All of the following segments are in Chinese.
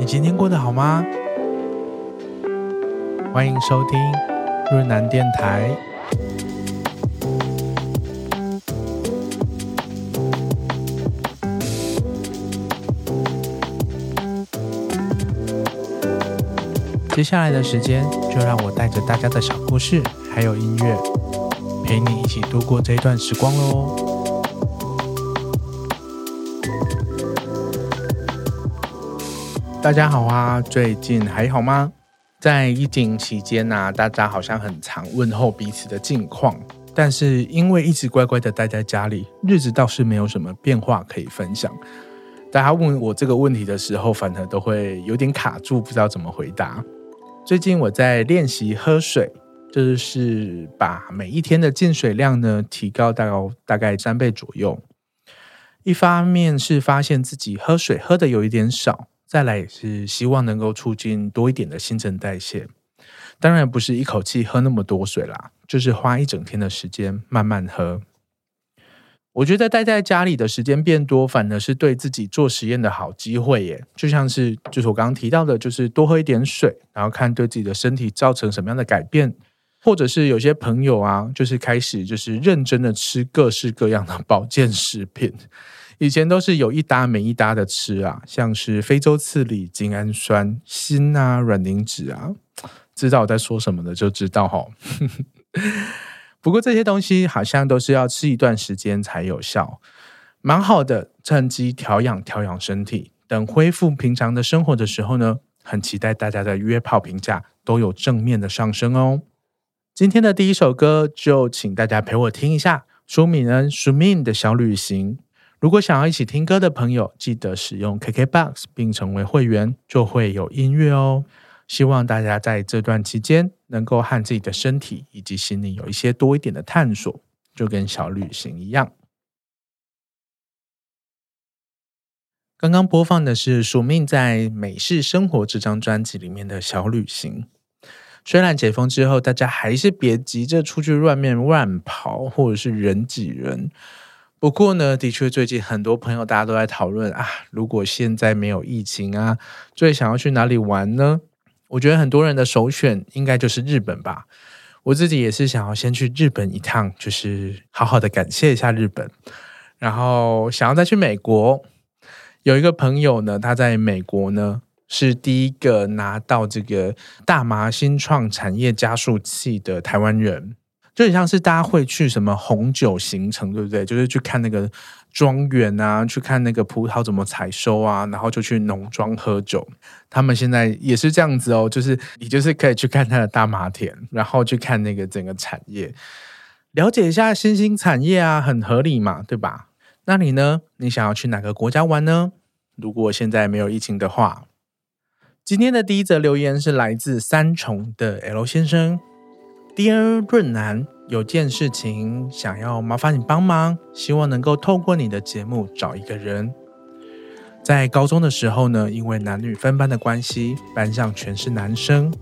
你今天过得好吗？欢迎收听润南电台。接下来的时间，就让我带着大家的小故事，还有音乐，陪你一起度过这一段时光喽。大家好啊，最近还好吗？在疫情期间呢、大家好像很常问候彼此的近况，但是因为一直乖乖的待在家里，日子倒是没有什么变化可以分享。大家问我这个问题的时候，反而都会有点卡住，不知道怎么回答。最近我在练习喝水，就是把每一天的进水量呢提高到大概三倍左右。一方面是发现自己喝水喝的有一点少。再来也是希望能够促进多一点的新陈代谢，当然不是一口气喝那么多水啦，就是花一整天的时间慢慢喝。我觉得待在家里的时间变多，反而是对自己做实验的好机会耶。就像是就是我刚刚提到的，就是多喝一点水，然后看对自己的身体造成什么样的改变，或者是有些朋友啊，就是开始就是认真的吃各式各样的保健食品。以前都是有一搭没一搭的吃啊，像是非洲刺梨、精氨酸、锌啊、卵磷脂啊，知道我在说什么的就知道哈。不过这些东西好像都是要吃一段时间才有效，蛮好的，趁机调养调养身体。等恢复平常的生活的时候呢，很期待大家的约炮评价都有正面的上升哦。今天的第一首歌就请大家陪我听一下舒米恩舒敏的小旅行。如果想要一起听歌的朋友，记得使用 KKBOX 并成为会员，就会有音乐哦。希望大家在这段期间能够和自己的身体以及心灵有一些多一点的探索，就跟小旅行一样。刚刚播放的是署命在《美式生活》这张专辑里面的小旅行。虽然解封之后，大家还是别急着出去外面乱跑，或者是人挤人。不过呢，的确，最近很多朋友大家都在讨论啊，如果现在没有疫情啊，最想要去哪里玩呢？我觉得很多人的首选应该就是日本吧。我自己也是想要先去日本一趟，就是好好的感谢一下日本，然后想要再去美国。有一个朋友呢，他在美国呢是第一个拿到这个大麻新创产业加速器的台湾人。就很像是大家会去什么红酒行程，对不对？就是去看那个庄园啊，去看那个葡萄怎么采收啊，然后就去农庄喝酒。他们现在也是这样子哦，就是你就是可以去看他的大麻田，然后去看那个整个产业，了解一下新兴产业啊，很合理嘛，对吧？那你呢？你想要去哪个国家玩呢？如果现在没有疫情的话，今天的第一则留言是来自三重的 L 先生。Dear 润南，有件事情想要麻烦你帮忙，希望能够透过你的节目找一个人。在高中的时候呢，因为男女分班的关系，班上全是男生，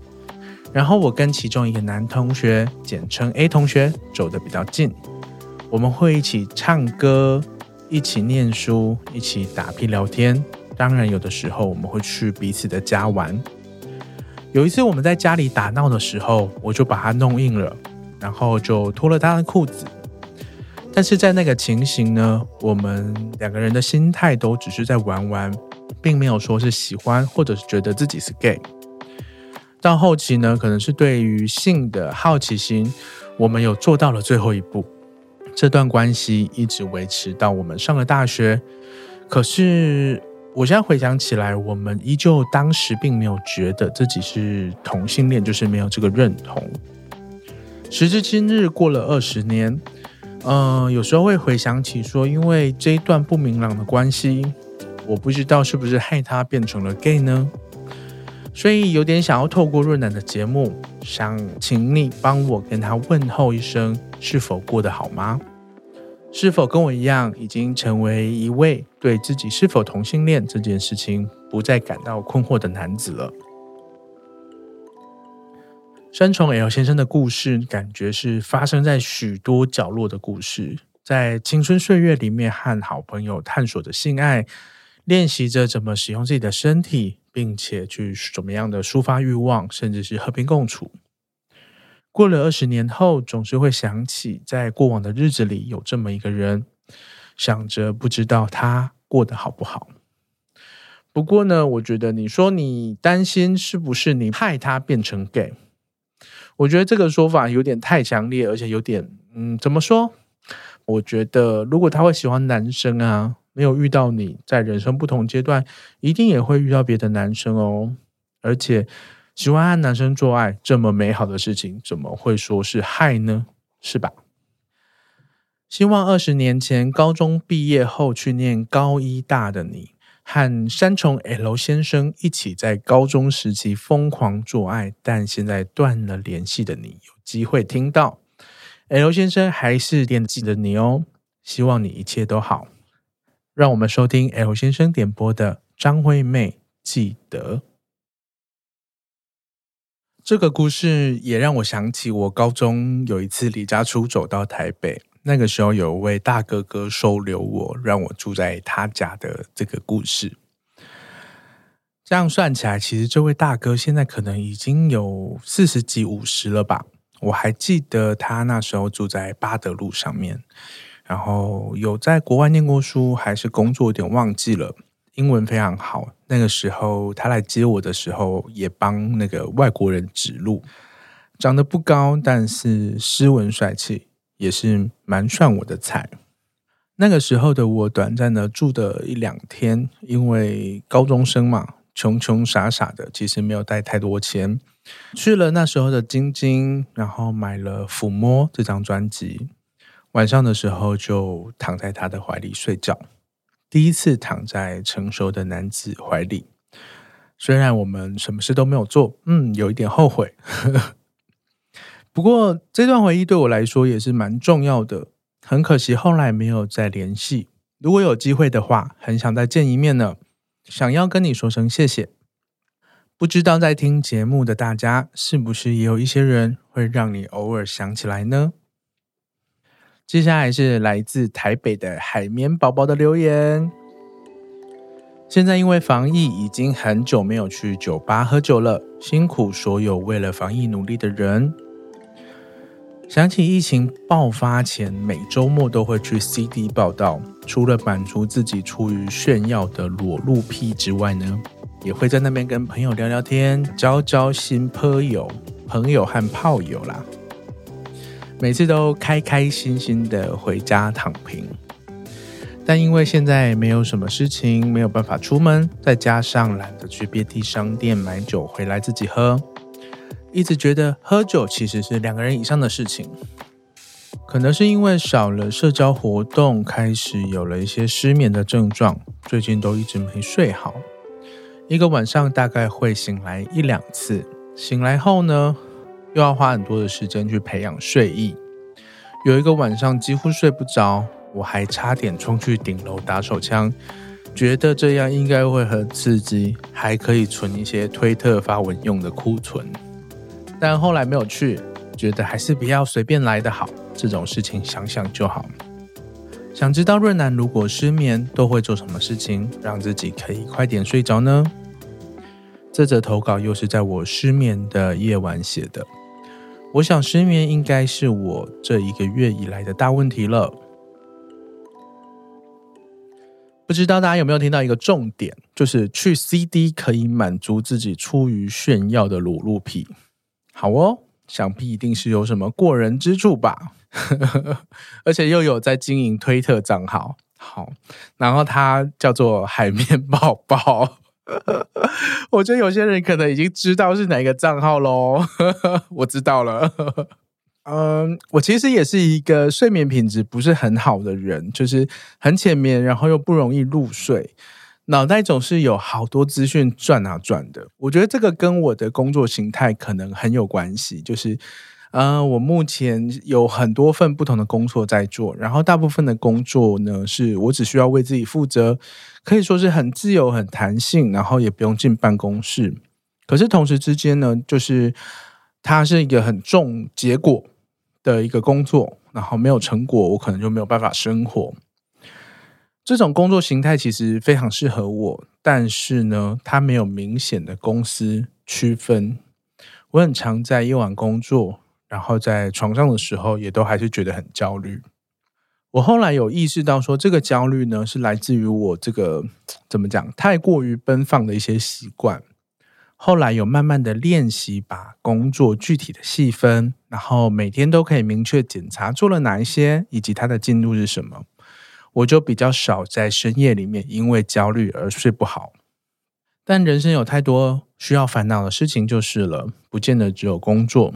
然后我跟其中一个男同学，简称 A 同学，走得比较近。我们会一起唱歌，一起念书，一起打屁聊天。当然，有的时候我们会去彼此的家玩。有一次我们在家里打闹的时候，我就把他弄硬了，然后就脱了他的裤子。但是在那个情形呢，我们两个人的心态都只是在玩玩，并没有说是喜欢或者是觉得自己是 gay。到后期呢，可能是对于性的好奇心，我们有做到了最后一步。这段关系一直维持到我们上了大学，可是。我现在回想起来，我们依旧当时并没有觉得自己是同性恋，就是没有这个认同。时至今日，过了二十年，嗯、呃，有时候会回想起说，因为这一段不明朗的关系，我不知道是不是害他变成了 gay 呢？所以有点想要透过润楠的节目，想请你帮我跟他问候一声，是否过得好吗？是否跟我一样，已经成为一位对自己是否同性恋这件事情不再感到困惑的男子了？三重 L 先生的故事，感觉是发生在许多角落的故事，在青春岁月里面和好朋友探索着性爱，练习着怎么使用自己的身体，并且去怎么样的抒发欲望，甚至是和平共处。过了二十年后，总是会想起在过往的日子里有这么一个人，想着不知道他过得好不好。不过呢，我觉得你说你担心是不是你害他变成 gay，我觉得这个说法有点太强烈，而且有点嗯，怎么说？我觉得如果他会喜欢男生啊，没有遇到你在人生不同阶段，一定也会遇到别的男生哦，而且。喜欢和男生做爱这么美好的事情，怎么会说是害呢？是吧？希望二十年前高中毕业后去念高一大的你，和三重 L 先生一起在高中时期疯狂做爱，但现在断了联系的你，有机会听到 L 先生还是惦记着你哦。希望你一切都好。让我们收听 L 先生点播的张惠妹记得。这个故事也让我想起我高中有一次离家出走到台北，那个时候有一位大哥哥收留我，让我住在他家的这个故事。这样算起来，其实这位大哥现在可能已经有四十几、五十了吧。我还记得他那时候住在八德路上面，然后有在国外念过书，还是工作，有点忘记了。英文非常好。那个时候他来接我的时候，也帮那个外国人指路。长得不高，但是斯文帅气，也是蛮算我的菜。那个时候的我，短暂的住的一两天，因为高中生嘛，穷穷傻傻的，其实没有带太多钱，去了那时候的晶晶，然后买了《抚摸》这张专辑。晚上的时候就躺在他的怀里睡觉。第一次躺在成熟的男子怀里，虽然我们什么事都没有做，嗯，有一点后悔。不过这段回忆对我来说也是蛮重要的。很可惜后来没有再联系。如果有机会的话，很想再见一面呢。想要跟你说声谢谢。不知道在听节目的大家，是不是也有一些人会让你偶尔想起来呢？接下来是来自台北的海绵宝宝的留言。现在因为防疫，已经很久没有去酒吧喝酒了，辛苦所有为了防疫努力的人。想起疫情爆发前，每周末都会去 CD 报道，除了满足自己出于炫耀的裸露癖之外呢，也会在那边跟朋友聊聊天，交交新朋友，朋友和炮友啦。每次都开开心心的回家躺平，但因为现在没有什么事情，没有办法出门，再加上懒得去便利商店买酒回来自己喝，一直觉得喝酒其实是两个人以上的事情。可能是因为少了社交活动，开始有了一些失眠的症状，最近都一直没睡好，一个晚上大概会醒来一两次，醒来后呢，又要花很多的时间去培养睡意，有一个晚上几乎睡不着，我还差点冲去顶楼打手枪，觉得这样应该会很刺激，还可以存一些推特发文用的库存，但后来没有去，觉得还是不要随便来的好，这种事情想想就好。想知道润南如果失眠都会做什么事情，让自己可以快点睡着呢？这则投稿又是在我失眠的夜晚写的。我想失眠应该是我这一个月以来的大问题了。不知道大家有没有听到一个重点，就是去 CD 可以满足自己出于炫耀的裸露癖。好哦，想必一定是有什么过人之处吧。而且又有在经营推特账号，好，然后他叫做海绵宝宝。我觉得有些人可能已经知道是哪个账号喽。我知道了。嗯，我其实也是一个睡眠品质不是很好的人，就是很浅眠，然后又不容易入睡，脑袋总是有好多资讯转啊转的。我觉得这个跟我的工作形态可能很有关系，就是。呃，我目前有很多份不同的工作在做，然后大部分的工作呢，是我只需要为自己负责，可以说是很自由、很弹性，然后也不用进办公室。可是同时之间呢，就是它是一个很重结果的一个工作，然后没有成果，我可能就没有办法生活。这种工作形态其实非常适合我，但是呢，它没有明显的公司区分。我很常在夜晚工作，然后在床上的时候，也都还是觉得很焦虑。我后来有意识到，说这个焦虑呢，是来自于我这个怎么讲，太过于奔放的一些习惯。后来有慢慢的练习，把工作具体的细分，然后每天都可以明确检查做了哪一些，以及它的进度是什么。我就比较少在深夜里面因为焦虑而睡不好。但人生有太多需要烦恼的事情就是了，不见得只有工作。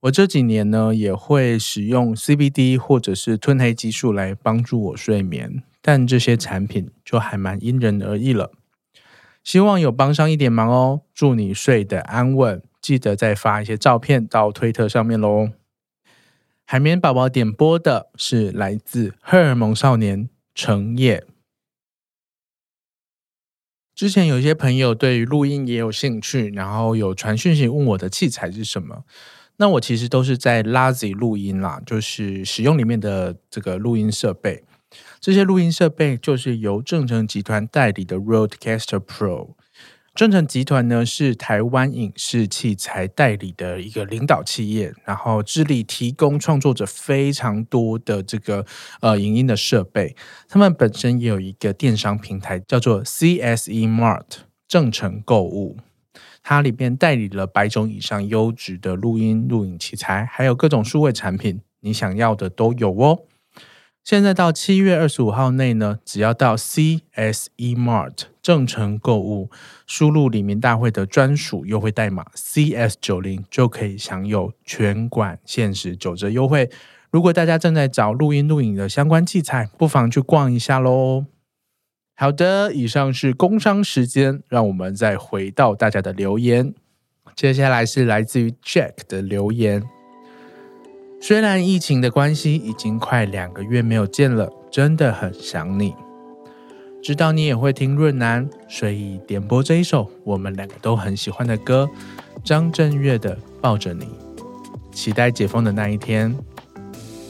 我这几年呢，也会使用 CBD 或者是褪黑激素来帮助我睡眠，但这些产品就还蛮因人而异了。希望有帮上一点忙哦，祝你睡得安稳，记得再发一些照片到推特上面喽。海绵宝宝点播的是来自荷尔蒙少年成夜。之前有一些朋友对于录音也有兴趣，然后有传讯息问我的器材是什么。那我其实都是在 Lazy 录音啦，就是使用里面的这个录音设备。这些录音设备就是由正成集团代理的 Roadcaster Pro。正成集团呢是台湾影视器材代理的一个领导企业，然后致力提供创作者非常多的这个呃影音的设备。他们本身也有一个电商平台叫做 CSE Mart 正成购物，它里边代理了百种以上优质的录音录影器材，还有各种数位产品，你想要的都有哦。现在到七月二十五号内呢，只要到 CSE Mart 正成购物，输入里民大会的专属优惠代码 CS 九零，就可以享有全馆限时九折优惠。如果大家正在找录音录影的相关器材，不妨去逛一下喽。好的，以上是工商时间，让我们再回到大家的留言。接下来是来自于 Jack 的留言。虽然疫情的关系，已经快两个月没有见了，真的很想你。知道你也会听润南，所以点播这一首我们两个都很喜欢的歌，张震岳的《抱着你》，期待解封的那一天。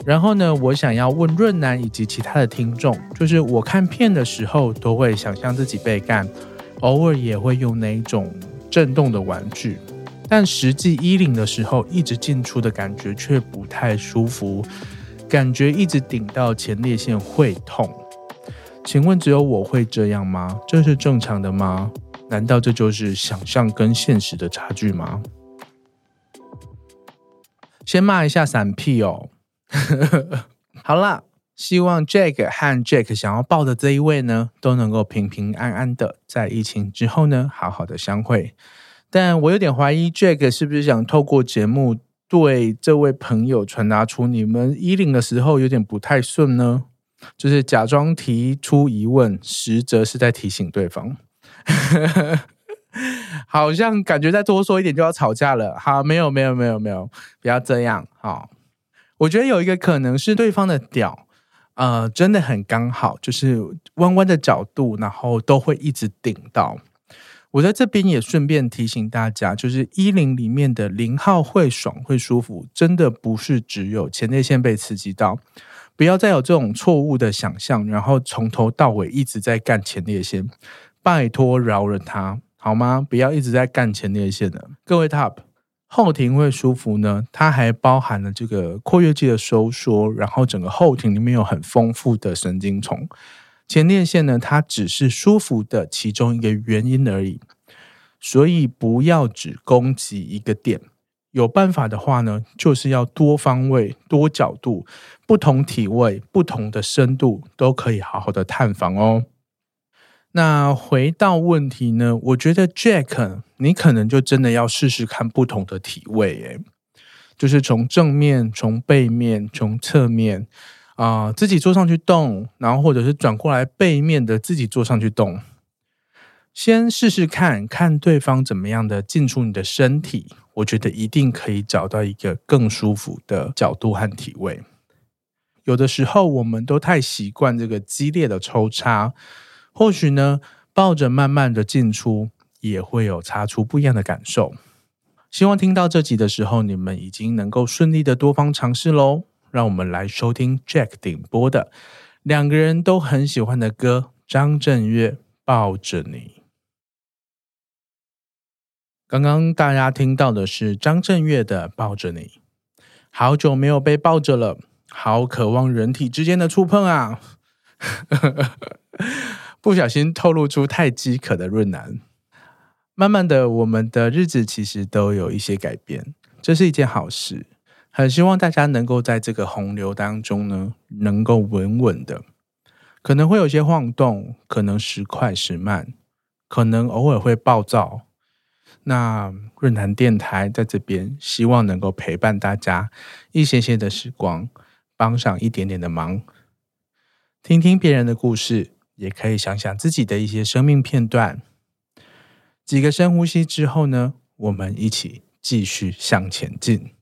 然后呢，我想要问润男以及其他的听众，就是我看片的时候都会想象自己被干，偶尔也会用那一种震动的玩具。但实际衣领的时候，一直进出的感觉却不太舒服，感觉一直顶到前列腺会痛。请问只有我会这样吗？这是正常的吗？难道这就是想象跟现实的差距吗？先骂一下闪屁哦。好啦，希望 Jack 和 Jack 想要抱的这一位呢，都能够平平安安的在疫情之后呢，好好的相会。但我有点怀疑，Jack 是不是想透过节目对这位朋友传达出你们衣领的时候有点不太顺呢？就是假装提出疑问，实则是在提醒对方。好像感觉再多说一点就要吵架了。好，没有没有没有没有，不要这样。好，我觉得有一个可能是对方的屌，呃，真的很刚好，就是弯弯的角度，然后都会一直顶到。我在这边也顺便提醒大家，就是衣领里面的零号会爽会舒服，真的不是只有前列腺被刺激到，不要再有这种错误的想象，然后从头到尾一直在干前列腺，拜托饶了他好吗？不要一直在干前列腺的。各位 Top 后庭会舒服呢，它还包含了这个括约肌的收缩，然后整个后庭里面有很丰富的神经丛。前列腺呢，它只是舒服的其中一个原因而已，所以不要只攻击一个点。有办法的话呢，就是要多方位、多角度、不同体位、不同的深度都可以好好的探访哦。那回到问题呢，我觉得 Jack，你可能就真的要试试看不同的体位，诶，就是从正面、从背面、从侧面。啊、自己坐上去动，然后或者是转过来背面的自己坐上去动，先试试看看对方怎么样的进出你的身体，我觉得一定可以找到一个更舒服的角度和体位。有的时候我们都太习惯这个激烈的抽插，或许呢，抱着慢慢的进出也会有擦出不一样的感受。希望听到这集的时候，你们已经能够顺利的多方尝试喽。让我们来收听 Jack 顶播的两个人都很喜欢的歌，张震岳《抱着你》。刚刚大家听到的是张震岳的《抱着你》，好久没有被抱着了，好渴望人体之间的触碰啊！不小心透露出太饥渴的润男。慢慢的，我们的日子其实都有一些改变，这是一件好事。很希望大家能够在这个洪流当中呢，能够稳稳的，可能会有些晃动，可能时快时慢，可能偶尔会暴躁。那润男电台在这边，希望能够陪伴大家一些些的时光，帮上一点点的忙。听听别人的故事，也可以想想自己的一些生命片段。几个深呼吸之后呢，我们一起继续向前进。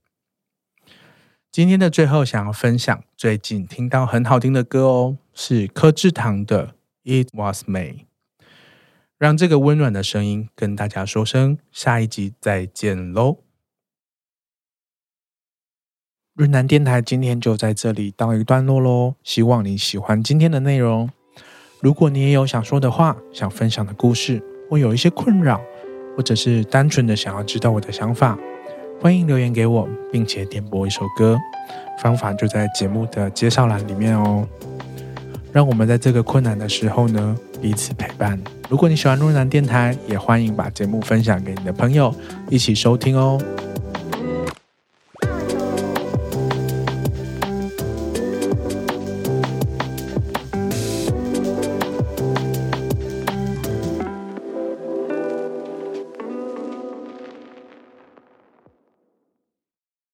今天的最后，想要分享最近听到很好听的歌哦，是柯智棠的《It Was May》。让这个温暖的声音跟大家说声下一集再见喽！润南电台今天就在这里告一段落喽，希望你喜欢今天的内容。如果你也有想说的话、想分享的故事，或有一些困扰，或者是单纯的想要知道我的想法，欢迎留言给我，并且点播一首歌。方法就在节目的介绍栏里面哦。让我们在这个困难的时候呢，彼此陪伴。如果你喜欢润男电台，也欢迎把节目分享给你的朋友，一起收听哦。